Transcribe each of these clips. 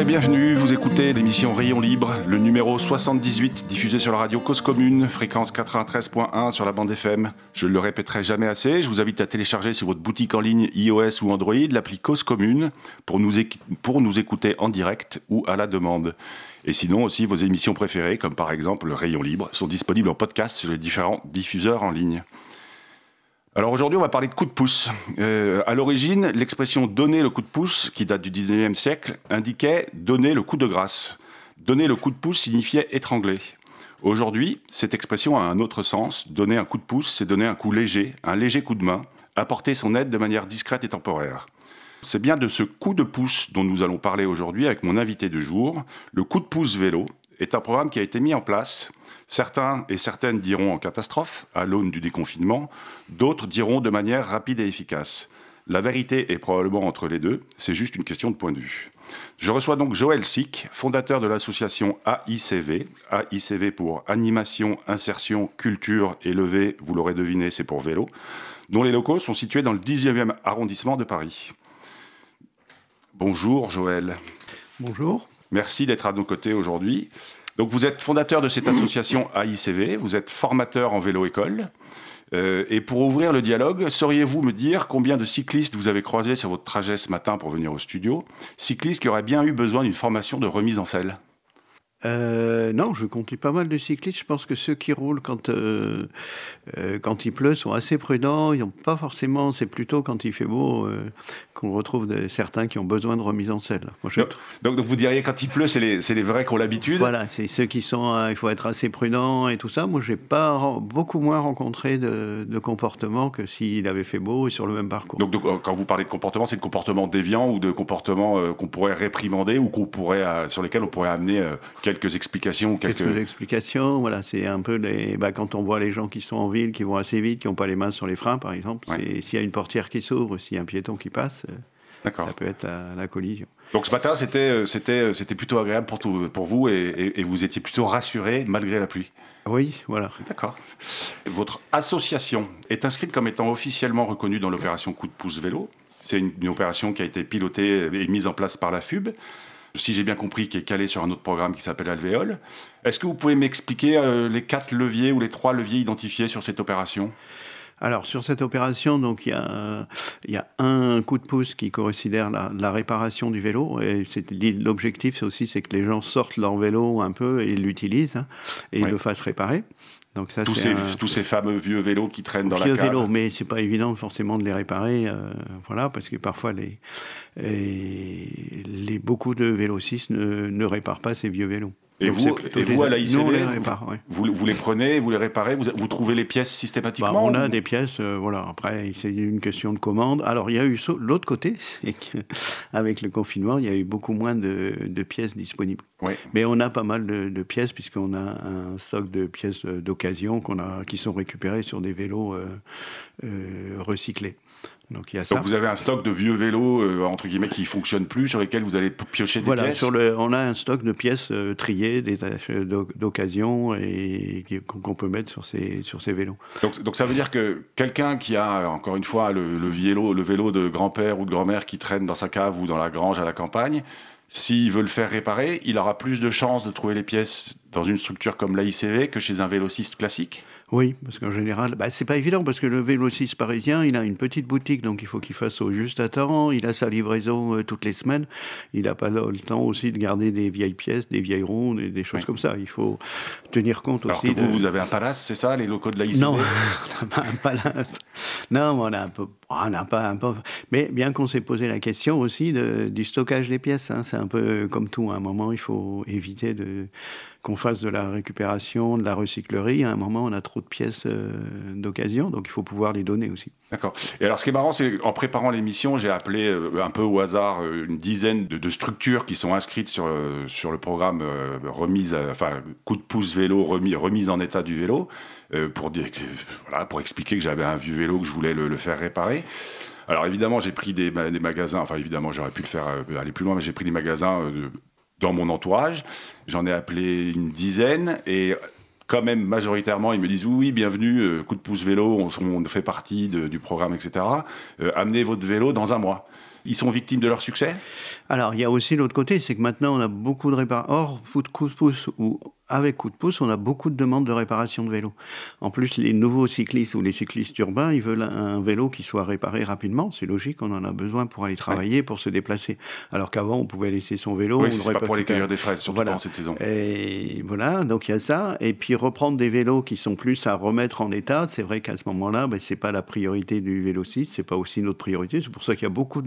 Et bienvenue, vous écoutez l'émission Rayon Libre, le numéro 78 diffusé sur la radio Cause Commune, fréquence 93.1 sur la bande FM. Je ne le répéterai jamais assez, je vous invite à télécharger sur votre boutique en ligne iOS ou Android l'appli Cause Commune pour nous, pour nous écouter en direct ou à la demande. Et sinon aussi vos émissions préférées, comme par exemple Rayon Libre, sont disponibles en podcast sur les différents diffuseurs en ligne. Alors aujourd'hui, on va parler de coup de pouce. Euh, à l'origine, l'expression donner le coup de pouce, qui date du 19e siècle, indiquait donner le coup de grâce. Donner le coup de pouce signifiait étrangler. Aujourd'hui, cette expression a un autre sens. Donner un coup de pouce, c'est donner un coup léger, un léger coup de main, apporter son aide de manière discrète et temporaire. C'est bien de ce coup de pouce dont nous allons parler aujourd'hui avec mon invité de jour. Le coup de pouce vélo est un programme qui a été mis en place Certains et certaines diront en catastrophe, à l'aune du déconfinement, d'autres diront de manière rapide et efficace. La vérité est probablement entre les deux, c'est juste une question de point de vue. Je reçois donc Joël Sick, fondateur de l'association AICV, AICV pour Animation, Insertion, Culture et Levé, vous l'aurez deviné, c'est pour vélo, dont les locaux sont situés dans le 10e arrondissement de Paris. Bonjour Joël. Bonjour. Merci d'être à nos côtés aujourd'hui. Donc vous êtes fondateur de cette association AICV, vous êtes formateur en vélo-école. Euh, et pour ouvrir le dialogue, sauriez-vous me dire combien de cyclistes vous avez croisés sur votre trajet ce matin pour venir au studio? Cyclistes qui auraient bien eu besoin d'une formation de remise en selle euh, non, je compte pas mal de cyclistes. Je pense que ceux qui roulent quand, euh, quand il pleut sont assez prudents. Ils n'ont pas forcément, c'est plutôt quand il fait beau qu'on retrouve certains qui ont besoin de remise en selle. donc, donc, vous diriez quand il pleut, c'est les, les, vrais qui ont l'habitude? Voilà, c'est ceux qui sont, euh, il faut être assez prudent et tout ça. Moi, j'ai pas beaucoup moins rencontré de, de comportements que s'il avait fait beau et sur le même parcours. Donc, euh, quand vous parlez de comportement, c'est de comportement déviant ou de comportement euh, qu'on pourrait réprimander ou qu'on pourrait, sur lesquels on pourrait amener quelques explications quelques... quelques explications, voilà, c'est un peu les, bah, quand on voit les gens qui sont en ville, qui vont assez vite, qui n'ont pas les mains sur les freins, par exemple, s'il y a une portière qui s'ouvre, s'il y a un piéton qui passe, ça peut être la, collision. Donc ce matin, c'était, euh, c'était, euh, c'était plutôt agréable pour, tout, pour vous et, vous étiez plutôt rassuré malgré la pluie Oui, voilà. D'accord. Votre association est inscrite comme étant officiellement reconnue dans l'opération Coup de pouce vélo. C'est une, opération qui a été pilotée et mise en place par la FUB si j'ai bien compris, qui est calée sur un autre programme qui s'appelle Alvéole. Est-ce que vous pouvez m'expliquer euh, les quatre leviers ou les trois leviers identifiés sur cette opération? Alors sur cette opération, donc il y a, il y a un coup de pouce qui considère la, réparation du vélo. Et l'objectif aussi, c'est que les gens sortent leur vélo un peu et l'utilisent hein, et le fassent réparer. Donc ça, tous, ces, tous ces fameux vieux vélos qui traînent dans la cave. Vélos, mais c'est pas évident forcément de les réparer, euh, voilà, parce que parfois les, les beaucoup de vélocistes ne, ne réparent pas ces vieux vélos. Et vous, et vous à la vous, vous, les prenez, vous les réparez, vous, vous trouvez les pièces systématiquement bah, On a des pièces, euh, voilà. Après, c'est une question de commande. Alors, il y a eu l'autre côté, c'est qu'avec le confinement, il y a eu beaucoup moins de, pièces disponibles. Mais on a pas mal de, pièces, puisqu'on a un stock de pièces d'occasion qu'on a, qui sont récupérées sur des vélos euh, euh, recyclés. Donc, il y a ça. vous avez un stock de vieux vélos euh, entre guillemets qui fonctionnent plus sur lesquels vous allez piocher des voilà, pièces. Sur le, on a un stock de pièces euh, triées, des d'occasion et qu'on peut mettre sur ces sur ces vélos. Donc, donc ça veut dire que quelqu'un qui a encore une fois le, le vélo le vélo de grand-père ou de grand-mère qui traîne dans sa cave ou dans la grange à la campagne, s'il veut le faire réparer, il aura plus de chances de trouver les pièces dans une structure comme l'AICV que chez un vélociste classique? Oui, parce qu'en général, bah, c'est pas évident parce que le vélociste parisien, il a une petite boutique, donc il faut qu'il fasse au juste à temps. Il a sa livraison euh, toutes les semaines. Il n'a pas le, temps aussi de garder des vieilles pièces, des vieilles rondes, et des choses comme ça. Il faut tenir compte Alors aussi. Que vous, vous avez un palace, c'est ça, les locaux de la Non, on n'a pas un palace. Non, on a un peu, on n'a pas un peu. Mais bien qu'on s'est posé la question aussi de, du stockage des pièces, hein, c'est un peu comme tout. À un moment, il faut éviter de qu'on fasse de la récupération, de la recyclerie. À un moment, on a trop de pièces euh, d'occasion, donc il faut pouvoir les donner aussi. D'accord. Et alors, ce qui est marrant, c'est qu'en préparant l'émission, j'ai appelé euh, un peu au hasard euh, une dizaine de, structures qui sont inscrites sur, sur le programme remise, enfin, coup de pouce vélo, remis, remise en état du vélo, pour, expliquer que j'avais un vieux vélo que je voulais le, faire réparer. Alors évidemment, j'ai pris des, des, magasins, enfin évidemment, j'aurais pu le faire aller plus loin, mais j'ai pris des magasins dans mon entourage. J'en ai appelé une dizaine et quand même majoritairement ils me disent oui, bienvenue, euh, coup de pouce vélo, on, fait partie du programme, etc. Euh, amenez votre vélo dans un mois. ils sont victimes de leur succès? Alors, il y a aussi l'autre côté, c'est que maintenant, on a beaucoup de réparateurs. Or, foot coup de pouce ou avec coup de pouce, on a beaucoup de demandes de réparation de vélos. En plus, les nouveaux cyclistes ou les cyclistes urbains, ils veulent un vélo qui soit réparé rapidement. C'est logique, on en a besoin pour aller travailler, pour se déplacer. Alors qu'avant, on pouvait laisser son vélo. Oui, c'est pas pour aller cueillir des fraises, surtout voilà. pendant cette saison. Et voilà, donc il y a ça. Et puis reprendre des vélos qui sont plus à remettre en état, c'est vrai qu'à ce moment-là, ben, c'est pas la priorité du vélociste, c'est pas aussi notre priorité. C'est pour ça qu'il y a beaucoup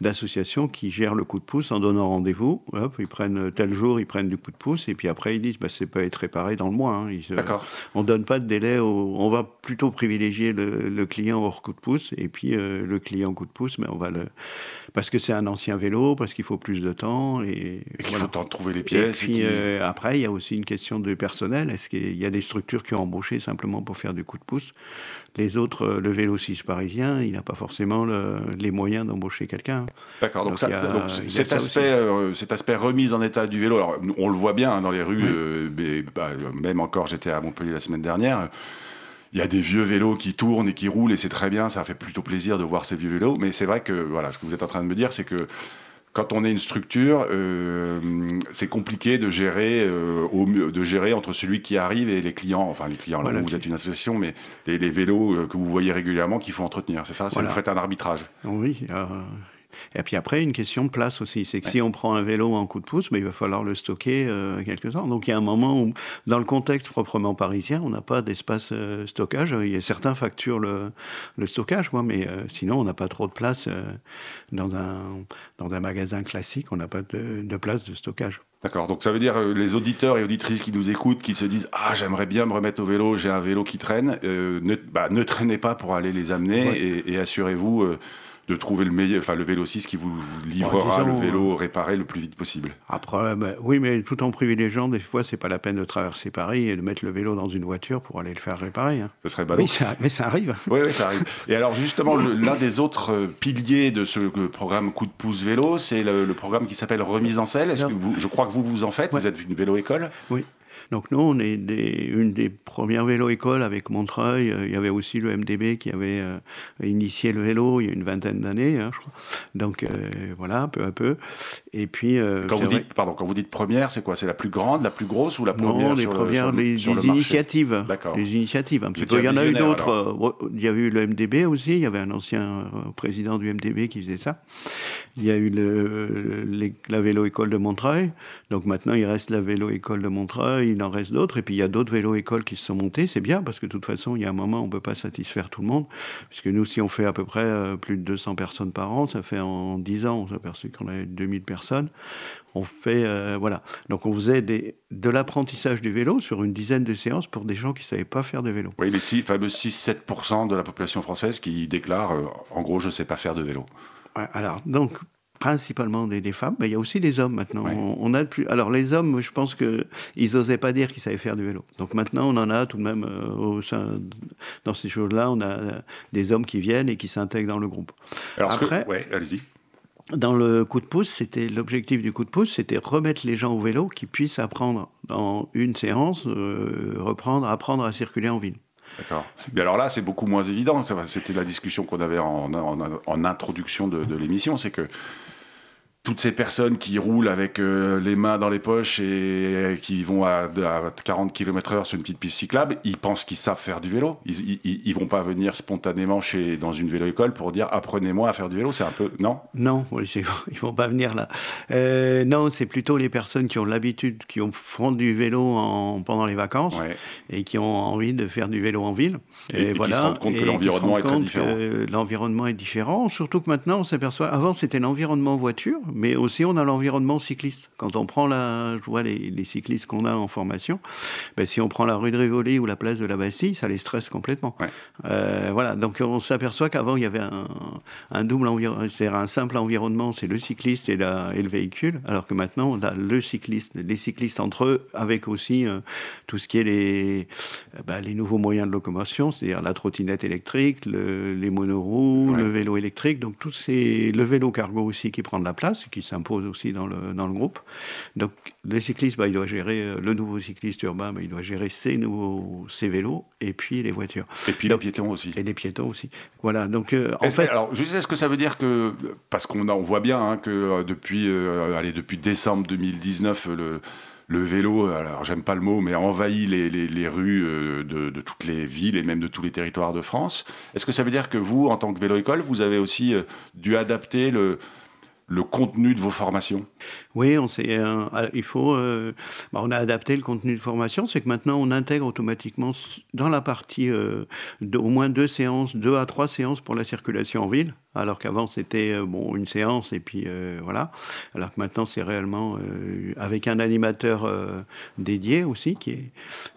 d'associations qui gèrent le coup de pouce en donnant rendez-vous. ils prennent tel jour, ils prennent du coup de pouce, et puis après ils disent bah, c'est peut être réparé dans le mois. Hein. on ne donne pas de délai, on va plutôt privilégier le, client hors coup de pouce, et puis euh, le client coup de pouce, mais on va le... parce que c'est un ancien vélo, parce qu'il faut plus de temps. Et, il faut le temps de trouver les pièces. Et puis euh, après, il y a aussi une question de personnel. Est-ce qu'il y a des structures qui ont embauché simplement pour faire du coup de pouce? Les autres, euh, le vélo 6 parisien, il n'a pas forcément les moyens d'embaucher quelqu'un. D'accord, donc, ça, cet, aspect, cet aspect remise en état du vélo, alors, on le voit bien hein, dans les rues, bah, même encore, j'étais à Montpellier la semaine dernière. Il y a des vieux vélos qui tournent et qui roulent et c'est très bien, ça fait plutôt plaisir de voir ces vieux vélos. Mais c'est vrai que voilà, ce que vous êtes en train de me dire, c'est que quand on est une structure, euh, c'est compliqué de gérer, euh, au mieux, de gérer entre celui qui arrive et les clients. Enfin, les clients, là, vous êtes une association, mais les, vélos euh, que vous voyez régulièrement qu'il faut entretenir, c'est ça Vous faites un arbitrage Oui, et puis après, une question de place aussi. C'est que si on prend un vélo en coup de pouce, mais ben, il va falloir le stocker euh, quelques temps. Donc il y a un moment où, dans le contexte proprement parisien, on n'a pas d'espace euh, stockage. Il y a certains facturent le, le stockage, moi, mais euh, sinon, on n'a pas trop de place euh, dans, un, dans un magasin classique. On n'a pas de, de, place de stockage. D'accord, donc ça veut dire les auditeurs et auditrices qui nous écoutent, qui se disent Ah, j'aimerais bien me remettre au vélo, j'ai un vélo qui traîne, ne, bah, ne traînez pas pour aller les amener et, et assurez-vous de trouver le meilleur, enfin le vélociste qui vous livrera le vélo réparé le plus vite possible. Après, ben, oui, mais tout en privilégiant, des fois, c'est pas la peine de traverser Paris et de mettre le vélo dans une voiture pour aller le faire réparer. Hein. Ce serait ballot. Oui, ça, mais ça arrive. Oui, oui, ça arrive. Et alors, justement, l'un des autres euh, piliers de ce euh, programme Coup de pouce vélo, c'est le, programme qui s'appelle Remise en selle. Est-ce que vous, je crois que vous vous en faites. Vous êtes une vélo-école. Oui. Donc nous, on est une des premières vélo-écoles avec Montreuil. Euh, il y avait aussi le MDB qui avait euh, initié le vélo il y a une vingtaine d'années, hein, je crois. Donc euh, voilà, peu à peu. Et puis... quand, vous dites, pardon, quand vous dites première, c'est quoi? C'est la plus grande, la plus grosse ou la première Non, les premières, les, initiatives. D'accord. Les initiatives, un petit peu. Il y en a eu d'autres. Il y a eu le MDB aussi. Il y avait un ancien président du MDB qui faisait ça. Il y a eu le, la vélo-école de Montreuil. Donc maintenant, il reste la vélo-école de Montreuil il en reste d'autres. Et puis il y a d'autres vélos-écoles qui se sont montés. C'est bien parce que de toute façon, il y a un moment, on ne peut pas satisfaire tout le monde. Puisque nous, si on fait à peu près euh, plus de 200 personnes par an, ça fait en 10 ans, on s'est aperçu qu'on avait 2000 personnes. On fait, euh, voilà. Donc on faisait des, de l'apprentissage du vélo sur une dizaine de séances pour des gens qui ne savaient pas faire de vélo. Oui, les six, fameux 6-7% de la population française qui déclarent, euh, en gros, je ne sais pas faire de vélo. alors, donc, principalement des, femmes, mais il y a aussi des hommes maintenant. On, a plus. Alors les hommes, je pense que ils osaient pas dire qu'ils savaient faire du vélo. Donc maintenant, on en a tout de même euh, au sein, dans ces choses-là, on a euh, des hommes qui viennent et qui s'intègrent dans le groupe. Alors après, ouais, allez-y. Dans le coup de pouce, c'était l'objectif du coup de pouce, c'était remettre les gens au vélo, qui puissent apprendre dans une séance, euh, reprendre, apprendre à circuler en ville. D'accord. Mais alors là, c'est beaucoup moins évident. C'était la discussion qu'on avait en, introduction de l'émission, c'est que toutes ces personnes qui roulent avec euh, les mains dans les poches et qui vont à, 40 km/h sur une petite piste cyclable, ils pensent qu'ils savent faire du vélo. Ils, ils, vont pas venir spontanément chez, dans une vélo-école pour dire apprenez-moi à faire du vélo. C'est un peu. Non? Non, ils vont pas venir là. Euh, non, c'est plutôt les personnes qui ont l'habitude, qui ont, font du vélo en, pendant les vacances et qui ont envie de faire du vélo en ville. Et, voilà, qui se rendent compte que l'environnement est très différent. L'environnement est différent, surtout que maintenant on s'aperçoit. Avant, c'était l'environnement voiture mais aussi on a l'environnement cycliste. Quand on prend la, je vois les, cyclistes qu'on a en formation, ben, si on prend la rue de Rivoli ou la place de la Bastille, ça les stresse complètement. Euh, voilà, donc on s'aperçoit qu'avant il y avait un, double environnement, c'est-à-dire un simple environnement, c'est le cycliste et, la, et, le véhicule, alors que maintenant on a le cycliste, les cyclistes entre eux, avec aussi euh, tout ce qui est les, ben, les nouveaux moyens de locomotion, c'est-à-dire la trottinette électrique, les monoroues, le vélo électrique, donc tout c'est le vélo cargo aussi qui prend de la place qui s'impose aussi dans le, dans le groupe. Donc le cycliste, bah, il doit gérer, euh, le nouveau cycliste urbain, bah, il doit gérer ses, nouveaux, ses vélos et puis les voitures. Et puis les piétons aussi. Et les piétons aussi. Voilà, donc euh, en fait... Alors, sais, est-ce que ça veut dire que, parce qu'on on voit bien hein, que depuis, allez, depuis décembre 2019, le le vélo, alors j'aime pas le mot, mais envahit les, les, rues euh, de, de, toutes les villes et même de tous les territoires de France. Est-ce que ça veut dire que vous, en tant que vélo-école, vous avez aussi euh, dû adapter le, le contenu de vos formations? Oui, on euh, il faut, euh, bah, on a adapté le contenu de formation, c'est que maintenant on intègre automatiquement dans la partie euh, au moins deux séances, deux à trois séances pour la circulation en ville, alors qu'avant c'était bon une séance et puis voilà, alors que maintenant c'est réellement avec un animateur dédié aussi qui est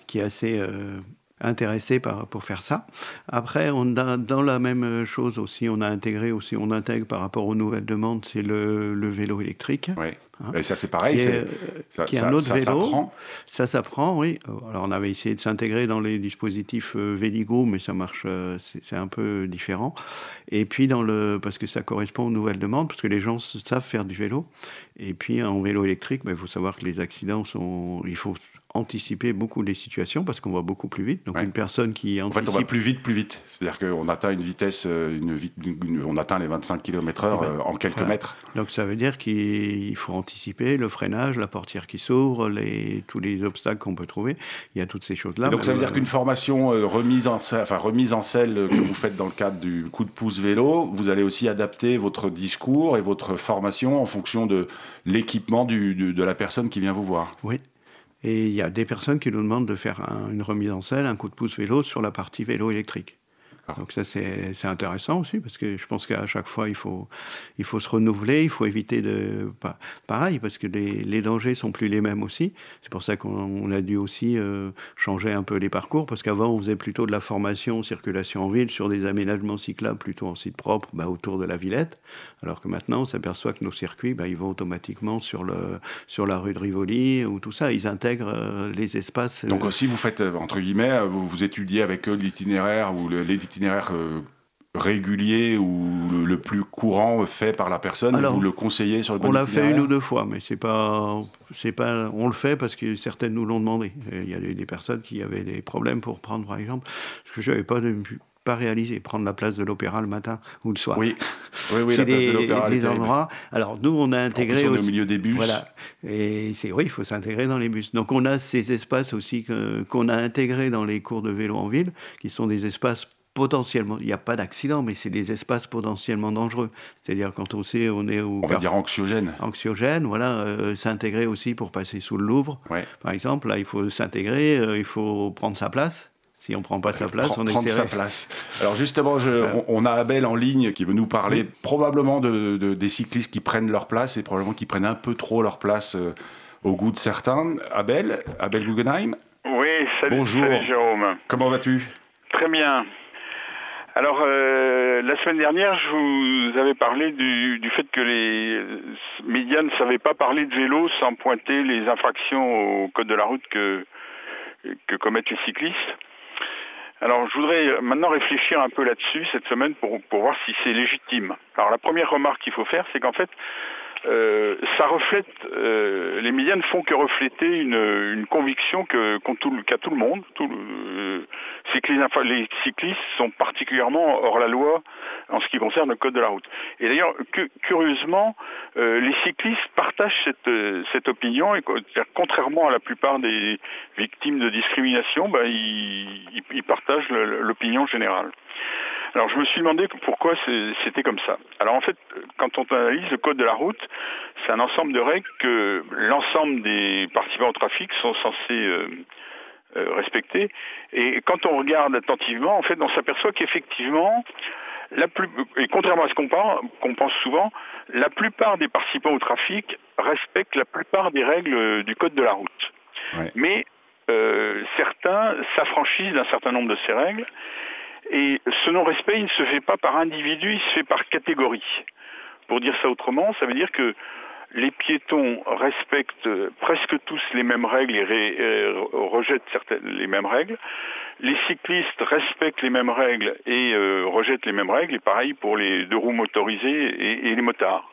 qui est assez intéressé par, pour faire ça. Après, on a, dans la même chose aussi, on a intégré aussi, on intègre par rapport aux nouvelles demandes, c'est le, le, vélo électrique. Oui. Hein, et ça, c'est pareil. c'est ça, qui est un autre ça, vélo. S'apprend. Ça s'apprend, oui. Alors, on avait essayé de s'intégrer dans les dispositifs euh, Véligo, mais ça marche, euh, c'est un peu différent. Et puis, dans le, parce que ça correspond aux nouvelles demandes, parce que les gens savent faire du vélo. Et puis, en vélo électrique, ben, il faut savoir que les accidents sont. Il faut anticiper beaucoup les situations parce qu'on va beaucoup plus vite. Donc une personne qui anticipe... En fait, on va plus vite, plus vite. C'est-à-dire qu'on atteint une vitesse, euh, une, on atteint les 25 km/h eh ben, euh, en quelques mètres. Donc ça veut dire qu'il faut anticiper le freinage, la portière qui s'ouvre, les, tous les obstacles qu'on peut trouver. Il y a toutes ces choses-là. Donc ça veut dire qu'une formation euh, remise en, enfin, remise en selle que vous faites dans le cadre du coup de pouce vélo, vous allez aussi adapter votre discours et votre formation en fonction de l'équipement de la personne qui vient vous voir. Oui, et il y a des personnes qui nous demandent de faire une remise en selle, un coup de pouce vélo sur la partie vélo électrique. Donc ça, c'est intéressant aussi, parce que je pense qu'à chaque fois, il faut, il faut se renouveler, il faut éviter de... Pareil, parce que les, les dangers sont plus les mêmes aussi. C'est pour ça qu'on a dû aussi euh, changer un peu les parcours, parce qu'avant, on faisait plutôt de la formation, circulation en ville, sur des aménagements cyclables plutôt en site propre, bah, autour de la Villette, alors que maintenant, on s'aperçoit que nos circuits, bah, ils vont automatiquement sur, le, sur la rue de Rivoli, ou tout ça, ils intègrent euh, les espaces... Donc euh, aussi, vous faites, entre guillemets, vous, vous étudiez avec eux l'itinéraire ou l'itinéraire euh, régulier ou le, plus courant fait par la personne vous le conseillez sur le On l'a fait une ou deux fois, mais c'est pas, c'est pas, on le fait parce que certaines nous l'ont demandé. Il y a des, personnes qui avaient des problèmes pour prendre, par exemple, ce que j'avais pas de, pas réalisé, prendre la place de l'opéra le matin ou le soir. Oui, oui, oui c'est des, des endroits. Alors nous, on a intégré au milieu des bus. Voilà, et c'est oui, il faut s'intégrer dans les bus. Donc on a ces espaces aussi qu'on a intégrés dans les cours de vélo en ville, qui sont des espaces potentiellement, il n'y a pas d'accident, mais c'est des espaces potentiellement dangereux. C'est-à-dire quand on sait, on est au... On va dire anxiogène. Anxiogène, voilà, euh, s'intégrer aussi pour passer sous le Louvre. Par exemple, là, il faut s'intégrer, euh, il faut prendre sa place. Si on ne prend pas sa place, on est prendre sa place. Alors justement, on, a Abel en ligne qui veut nous parler probablement de, des cyclistes qui prennent leur place et probablement qui prennent un peu trop leur place euh, au goût de certains. Abel, Abel Guggenheim Oui, salut, Bonjour. salut Jérôme. Comment vas-tu? Très bien. Alors, euh, la semaine dernière, je vous avais parlé du, fait que les médias ne savaient pas parler de vélo sans pointer les infractions au code de la route que, que commettent les cyclistes. Alors, je voudrais maintenant réfléchir un peu là-dessus cette semaine pour, pour voir si c'est légitime. Alors, la première remarque qu'il faut faire, c'est qu'en fait, euh, ça reflète, euh, les médias ne font que refléter une, conviction que qu'a tout, le monde. Tout, euh, les cyclistes sont particulièrement hors la loi en ce qui concerne le code de la route. Et d'ailleurs, curieusement, les cyclistes partagent cette, cette opinion et contrairement à la plupart des victimes de discrimination, ben, ils, ils partagent l'opinion générale. Alors je me suis demandé pourquoi c'était comme ça. Alors en fait, quand on analyse le code de la route, c'est un ensemble de règles que l'ensemble des participants au trafic sont censés euh, euh, respecter. Et quand on regarde attentivement, en fait, on s'aperçoit qu'effectivement, la plus, et contrairement à ce qu'on pense souvent, la plupart des participants au trafic respectent la plupart des règles du code de la route. Mais euh, certains s'affranchissent d'un certain nombre de ces règles et ce non-respect, il ne se fait pas par individu, il se fait par catégorie. Pour dire ça autrement, ça veut dire que les piétons respectent presque tous les mêmes règles et, rejettent certaines, les mêmes règles. Les cyclistes respectent les mêmes règles et euh, rejettent les mêmes règles. Et pareil pour les deux roues motorisées et, les motards.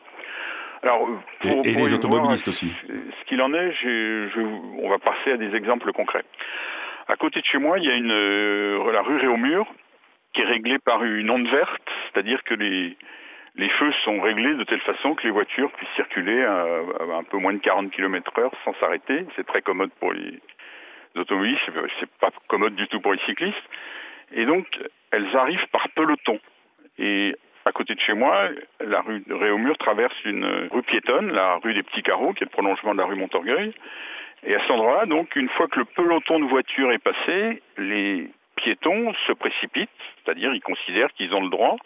Alors, et, les automobilistes aussi. Ce qu'il en est, on va passer à des exemples concrets. À côté de chez moi, il y a une, euh, la rue Réaumur qui est réglée par une onde verte, c'est-à-dire que les, les feux sont réglés de telle façon que les voitures puissent circuler à, un peu moins de 40 km heure sans s'arrêter. C'est très commode pour les automobilistes, c'est pas commode du tout pour les cyclistes. Et donc, elles arrivent par peloton. Et à côté de chez moi, la rue de Réaumur traverse une rue piétonne, la rue des Petits Carreaux, qui est le prolongement de la rue Montorgueil. Et à cet endroit-là, donc, une fois que le peloton de voitures est passé, les piétons se précipitent, c'est-à-dire ils considèrent qu'ils ont le droit.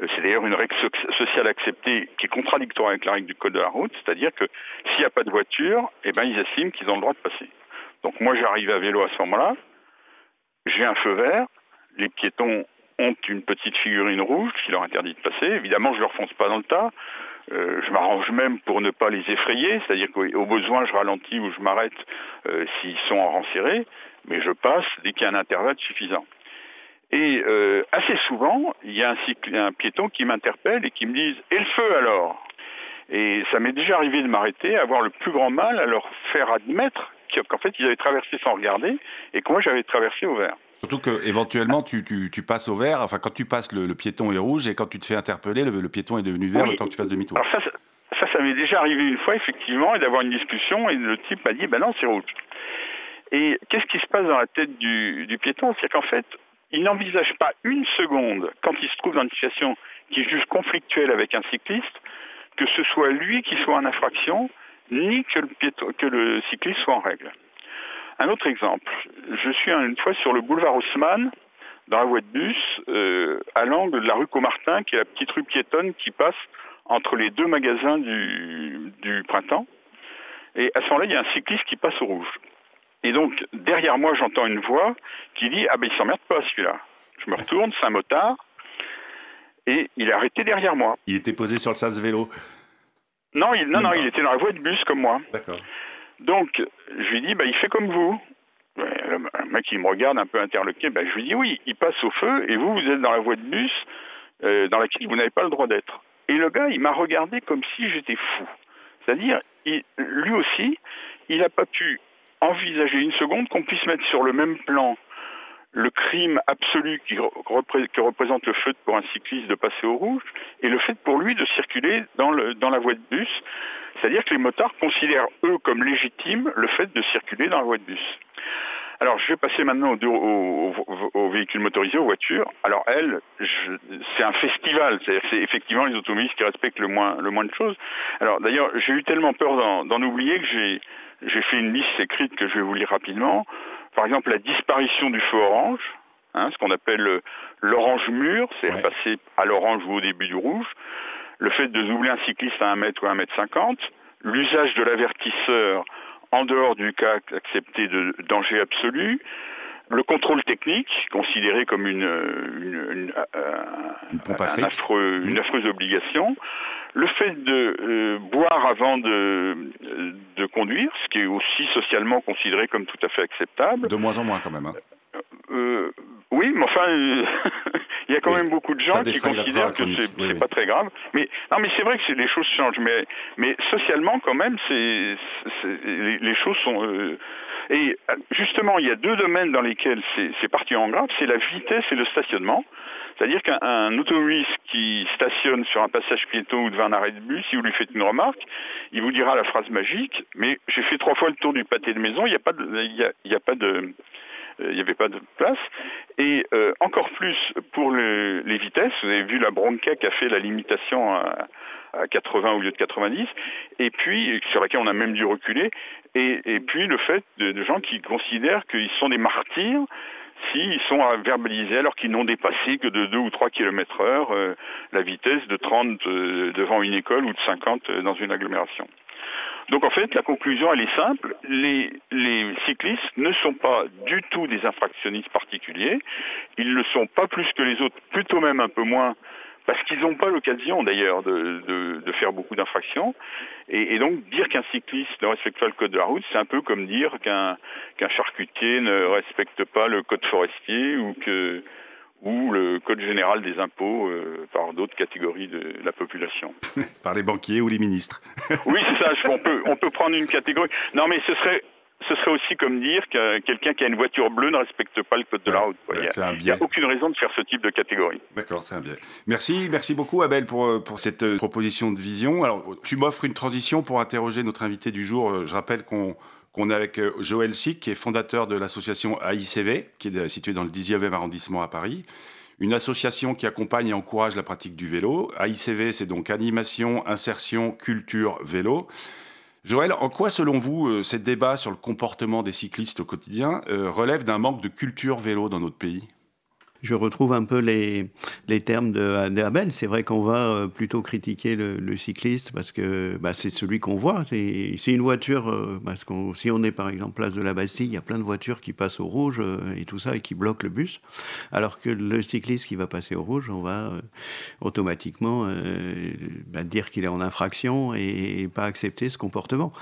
Euh, c'est d'ailleurs une règle sociale acceptée qui est contradictoire avec la règle du code de la route, c'est-à-dire que s'il n'y a pas de voiture, eh ben, ils estiment qu'ils ont le droit de passer. Donc moi j'arrive à vélo à ce moment-là, j'ai un feu vert, les piétons ont une petite figurine rouge qui leur interdit de passer. Évidemment, je ne leur fonce pas dans le tas. Euh, je m'arrange même pour ne pas les effrayer, c'est-à-dire qu'au besoin, je ralentis ou je m'arrête euh, s'ils sont en rang serré, mais je passe dès qu'il y a un intervalle suffisant. Et euh, assez souvent, il y a un, un piéton qui m'interpelle et qui me dit « Et le feu alors ?» Et ça m'est déjà arrivé de m'arrêter, avoir le plus grand mal à leur faire admettre qu'en fait, ils avaient traversé sans regarder et que moi, j'avais traversé au vert. Surtout que éventuellement tu, tu, passes au vert, enfin quand tu passes le, piéton est rouge et quand tu te fais interpeller, le, piéton est devenu vert le temps que tu fasses demi-tour. Alors ça, ça, ça, m'est déjà arrivé une fois effectivement et d'avoir une discussion et le type m'a dit ben non c'est rouge. Et qu'est-ce qui se passe dans la tête du, du piéton? C'est qu'en fait il n'envisage pas une seconde quand il se trouve dans une situation qui juste conflictuelle avec un cycliste que ce soit lui qui soit en infraction ni que le, cycliste soit en règle. Un autre exemple, je suis une fois sur le boulevard Haussmann, dans la voie de bus, euh, à l'angle de la rue Comartin, qui est la petite rue piétonne qui passe entre les deux magasins du, printemps. Et à ce moment-là, il y a un cycliste qui passe au rouge. Et donc, derrière moi, j'entends une voix qui dit Ah ben, il s'emmerde pas celui-là. Je me retourne, c'est un motard. Et il est arrêté derrière moi. Il était posé sur le sas vélo Non, il, non, non, il était dans la voie de bus comme moi. D'accord. Donc, je lui dis, bah, il fait comme vous. Le mec, il me regarde un peu interloqué. Bah, je lui dis, oui, il passe au feu et vous, vous êtes dans la voie de bus euh, dans laquelle vous n'avez pas le droit d'être. Et le gars, il m'a regardé comme si j'étais fou. C'est-à-dire, lui aussi, il n'a pas pu envisager une seconde qu'on puisse mettre sur le même plan le crime absolu qui que représente le fait pour un cycliste de passer au rouge et le fait pour lui de circuler dans, la voie de bus. C'est-à-dire que les motards considèrent, eux, comme légitime le fait de circuler dans la voie de bus. Alors, je vais passer maintenant aux, véhicules motorisés, aux voitures. Alors, elles, c'est un festival. C'est effectivement les automobilistes qui respectent le moins de choses. Alors, d'ailleurs, j'ai eu tellement peur d'en oublier que j'ai fait une liste écrite que je vais vous lire rapidement. Par exemple la disparition du feu orange, hein, ce qu'on appelle l'orange mûr, c'est passer à l'orange ou au début du rouge, le fait de doubler un cycliste à 1 mètre ou 1 mètre 50, l'usage de l'avertisseur en dehors du cas accepté de danger absolu, le contrôle technique, considéré comme une, une, affreuse obligation, le fait de euh, boire avant de, de, conduire, ce qui est aussi socialement considéré comme tout à fait acceptable. De moins en moins quand même. Hein. Euh, oui, mais enfin, il y a quand même beaucoup de gens qui considèrent que c'est pas très grave. Mais non, mais c'est vrai que les choses changent. Mais, mais socialement, quand même, c'est les, choses sont. Euh, et justement, il y a deux domaines dans lesquels c'est parti en grave, c'est la vitesse et le stationnement. C'est-à-dire qu'un automobiliste qui stationne sur un passage piéton ou devant un arrêt de bus, si vous lui faites une remarque, il vous dira la phrase magique, mais j'ai fait trois fois le tour du pâté de maison, il n'y a pas de, il y a, pas de, il n'y avait pas de place. Et euh, encore plus pour les vitesses, vous avez vu la Bronca qui a fait la limitation à, 80 au lieu de 90, et puis sur laquelle on a même dû reculer, et, puis le fait de gens qui considèrent qu'ils sont des martyrs s'ils sont verbalisés alors qu'ils n'ont dépassé que de 2 ou 3 km heure euh, la vitesse de 30 euh, devant une école ou de 50 euh, dans une agglomération. Donc en fait, la conclusion, elle est simple. Les, cyclistes ne sont pas du tout des infractionnistes particuliers. Ils ne sont pas plus que les autres, plutôt même un peu moins parce qu'ils n'ont pas l'occasion d'ailleurs de, faire beaucoup d'infractions. Et, donc dire qu'un cycliste ne respecte pas le code de la route, c'est un peu comme dire qu'un charcutier ne respecte pas le code forestier ou que ou le Code général des impôts par d'autres catégories de la population. par les banquiers ou les ministres. oui, c'est ça. On peut, on peut prendre une catégorie. Non, mais ce serait ce serait aussi comme dire que quelqu'un qui a une voiture bleue ne respecte pas le code de la route. Il n'y a, aucune raison de faire ce type de catégorie. D'accord, c'est un biais. Merci, merci beaucoup Abel pour, euh, pour cette euh, proposition de vision. Alors, tu m'offres une transition pour interroger notre invité du jour. Euh, je rappelle qu'on qu'on est avec Joël Sick, qui est fondateur de l'association AICV, qui est située dans le 10e arrondissement à Paris. Une association qui accompagne et encourage la pratique du vélo. AICV, c'est donc animation, insertion, culture, vélo. Joël, en quoi, selon vous, euh, ces débats sur le comportement des cyclistes au quotidien euh, relèvent d'un manque de culture vélo dans notre pays? Je retrouve un peu les, les termes d'Abel. C'est vrai qu'on va euh, plutôt critiquer le, cycliste parce que bah, c'est celui qu'on voit. C'est une voiture, euh, parce si on est par exemple place de la Bastille, il y a plein de voitures qui passent au rouge euh, et tout ça et qui bloquent le bus. Alors que le cycliste qui va passer au rouge, on va automatiquement bah, dire qu'il est en infraction et, pas accepter ce comportement.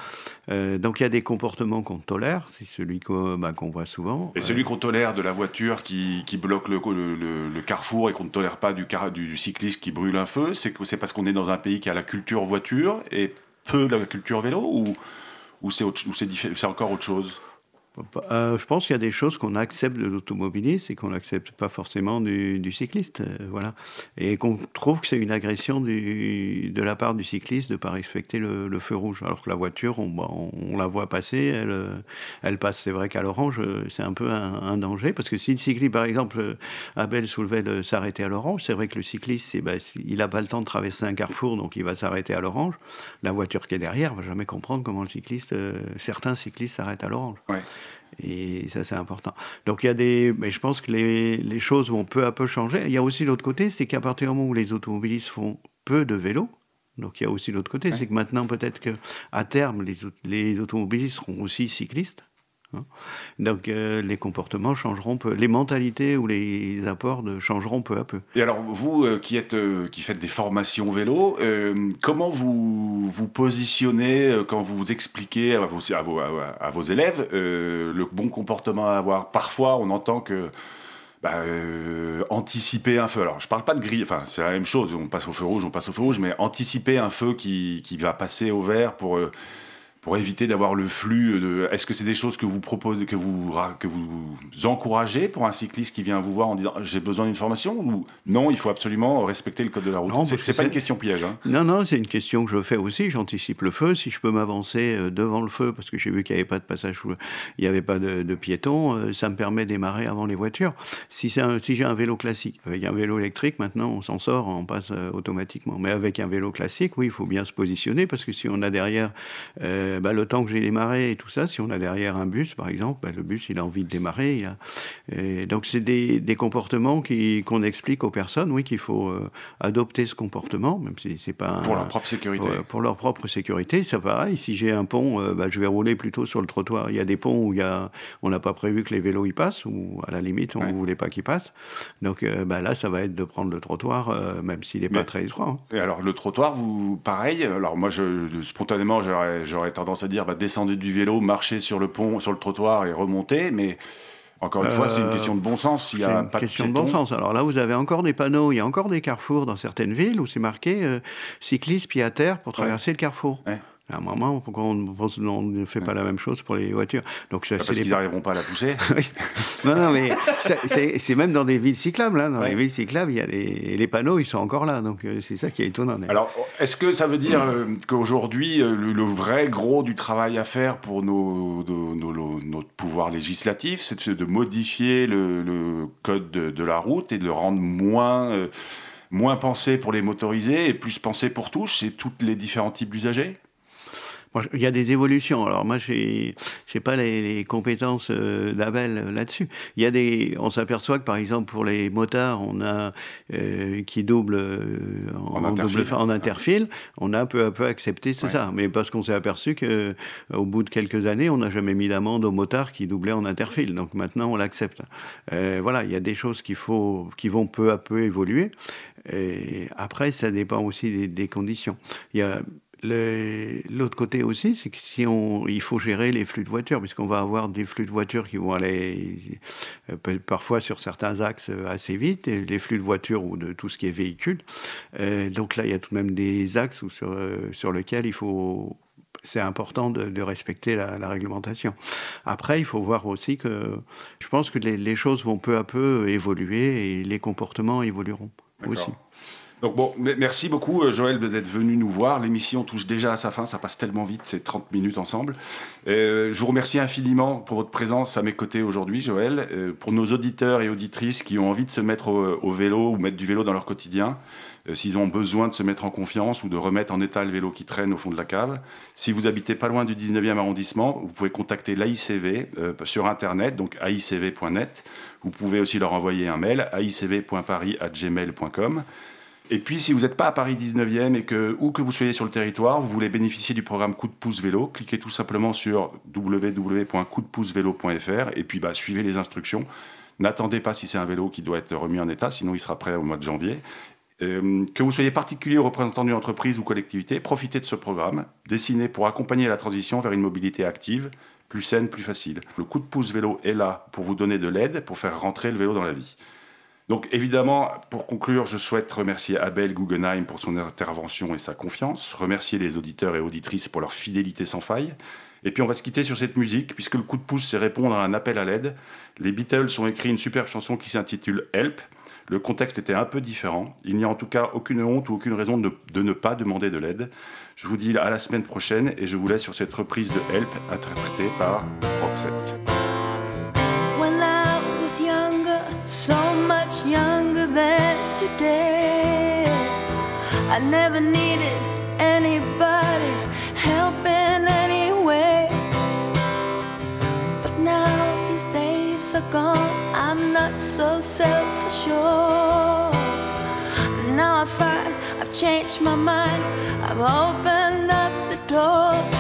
donc il y a des comportements qu'on tolère, c'est celui bah, qu'on voit souvent. Et celui qu'on tolère de la voiture qui, qui bloque le le, carrefour et qu'on ne tolère pas du, cycliste qui brûle un feu, c'est parce qu'on est dans un pays qui a la culture voiture et peu la culture vélo ou c'est encore autre chose? Euh, je pense qu'il y a des choses qu'on accepte de l'automobiliste et qu'on n'accepte pas forcément du, cycliste. Euh, voilà. Et qu'on trouve que c'est une agression de la part du cycliste de ne pas respecter le, feu rouge. Alors que la voiture, on, bah, la voit passer, elle, euh, elle passe. C'est vrai qu'à l'orange, c'est un peu un, danger. Parce que si le cycliste, par exemple, Abel soulevait s'arrêter à l'orange, c'est vrai que le cycliste, bah, il n'a pas le temps de traverser un carrefour, donc il va s'arrêter à l'orange. La voiture qui est derrière ne va jamais comprendre comment le cycliste, certains cyclistes s'arrêtent à l'orange. Et ça, c'est important. Donc, il y a des. Mais je pense que les, les, choses vont peu à peu changer. Il y a aussi l'autre côté, c'est qu'à partir du moment où les automobilistes font peu de vélos, donc il y a aussi l'autre côté, c'est que maintenant, peut-être qu'à terme, les, les automobilistes seront aussi cyclistes. Donc euh, les comportements changeront peu, les mentalités ou les apports changeront peu à peu. Et alors vous euh, euh, qui faites des formations vélo, comment vous vous positionnez quand vous expliquez à vos, élèves le bon comportement à avoir? Parfois on entend que bah, anticiper un feu. Alors, je parle pas de grille, enfin, c'est la même chose, on passe au feu rouge, on passe au feu rouge, mais anticiper un feu qui va passer au vert pour, pour éviter d'avoir le flux de... Est-ce que c'est des choses que vous proposez, que vous, que vous encouragez pour un cycliste qui vient vous voir en disant j'ai besoin d'une formation ou non, il faut absolument respecter le code de la route C'est pas une question piège. Hein. Non, non, c'est une question que je fais aussi. J'anticipe le feu. Si je peux m'avancer euh, devant le feu parce que j'ai vu qu'il n'y avait pas de passage où il n'y avait pas de, piétons, euh, ça me permet de démarrer avant les voitures. Si, un, si j'ai un vélo classique, avec un vélo électrique, maintenant on s'en sort, on passe euh, automatiquement. Mais avec un vélo classique, oui, il faut bien se positionner parce que si on a derrière euh, bah, le temps que j'ai démarré et tout ça, si on a derrière un bus, par exemple, bah, le bus, il a envie de démarrer. donc, c'est des, comportements qu'on explique aux personnes, oui, qu'il faut euh, adopter ce comportement, même si c'est pas... Pour leur propre sécurité. pour leur propre sécurité, ça pareil. Si j'ai un pont, euh, bah, je vais rouler plutôt sur le trottoir. Il y a des ponts où il y a, on n'a pas prévu que les vélos y passent, ou à la limite, on ne voulait pas qu'ils passent. Donc, là, ça va être de prendre le trottoir, même s'il n'est pas très étroit. Hein. Et alors, le trottoir, vous, pareil, alors moi, je, spontanément, j'aurais tendance à dire bah, descendez du vélo, marchez sur le pont, sur le trottoir et remontez, mais encore une fois, c'est une question de bon sens. S'il y a pas question de, bon sens. Alors là, vous avez encore des panneaux, il y a encore des carrefours dans certaines villes où c'est marqué euh, cycliste pied à terre pour traverser le carrefour. À un moment, pourquoi on, ne fait pas la même chose pour les voitures Donc, Parce qu'ils n'arriveront pas à la pousser. non, non, mais c'est même dans des villes cyclables. Hein. Dans les villes cyclables, il y a les panneaux, ils sont encore là. Donc euh, c'est ça qui est étonnant. Alors, est-ce que ça veut dire euh, qu'aujourd'hui, euh, le, vrai gros du travail à faire pour nos, notre pouvoir législatif, c'est de modifier le, code de, la route et de le rendre moins, moins pensé pour les motorisés et plus pensé pour tous et tous les différents types d'usagers? Il y a des évolutions. Alors moi, je n'ai pas les, compétences euh, d'Abel euh, là-dessus. Il y a des, on s'aperçoit que par exemple pour les motards, on a euh, qui double en, en, interfile. on a peu à peu accepté c'est ça. Mais parce qu'on s'est aperçu que au bout de quelques années, on n'a jamais mis d'amende aux motards qui doublaient en interfile. Donc maintenant, on l'accepte. voilà, il y a des choses qu'il faut, qui vont peu à peu évoluer. Et après, ça dépend aussi des, des conditions. Il y a L'autre côté aussi, c'est que si on, il faut gérer les flux de voitures, puisqu'on va avoir des flux de voitures qui vont aller euh, parfois sur certains axes euh, assez vite, et les flux de voitures ou de tout ce qui est véhicule. Euh, donc là, il y a tout de même des axes où sur, sur lesquels il faut c'est important de, respecter la, réglementation. Après, il faut voir aussi que je pense que les, les, choses vont peu à peu évoluer et les comportements évolueront aussi. Donc bon, merci beaucoup euh, Joël d'être venu nous voir. L'émission touche déjà à sa fin, ça passe tellement vite, c'est 30 minutes ensemble. Euh, je vous remercie infiniment pour votre présence à mes côtés aujourd'hui Joël. Euh, pour nos auditeurs et auditrices qui ont envie de se mettre au, vélo ou mettre du vélo dans leur quotidien, s'ils ont besoin de se mettre en confiance ou de remettre en état le vélo qui traîne au fond de la cave, si vous habitez pas loin du 19e arrondissement, vous pouvez contacter l'AICV sur internet, donc aicv.net. Vous pouvez aussi leur envoyer un mail aicv.paris@gmail.com. Et puis, si vous n'êtes pas à Paris 19e et que, ou que vous soyez sur le territoire, vous voulez bénéficier du programme Coup de pouce vélo, cliquez tout simplement sur www.coupdepoucevelo.fr et puis bah, suivez les instructions. N'attendez pas si c'est un vélo qui doit être remis en état, sinon il sera prêt au mois de janvier. Euh, que vous soyez particulier ou représentant d'une entreprise ou collectivité, profitez de ce programme, dessiné pour accompagner la transition vers une mobilité active, plus saine, plus facile. Le coup de pouce vélo est là pour vous donner de l'aide, pour faire rentrer le vélo dans la vie. Donc évidemment, pour conclure, je souhaite remercier Abel Guggenheim pour son intervention et sa confiance, remercier les auditeurs et auditrices pour leur fidélité sans faille. Et puis on va se quitter sur cette musique, puisque le coup de pouce, c'est répondre à un appel à l'aide. Les Beatles ont écrit une superbe chanson qui s'intitule Help. Le contexte était un peu différent. Il n'y a en tout cas aucune honte ou aucune raison de, ne pas demander de l'aide. Je vous dis à la semaine prochaine et je vous laisse sur cette reprise de Help interprétée par Roxette. Younger than today. I never needed anybody's help in any way. But now these days are gone, I'm not so self assured. Now I find I've changed my mind, I've opened up the doors.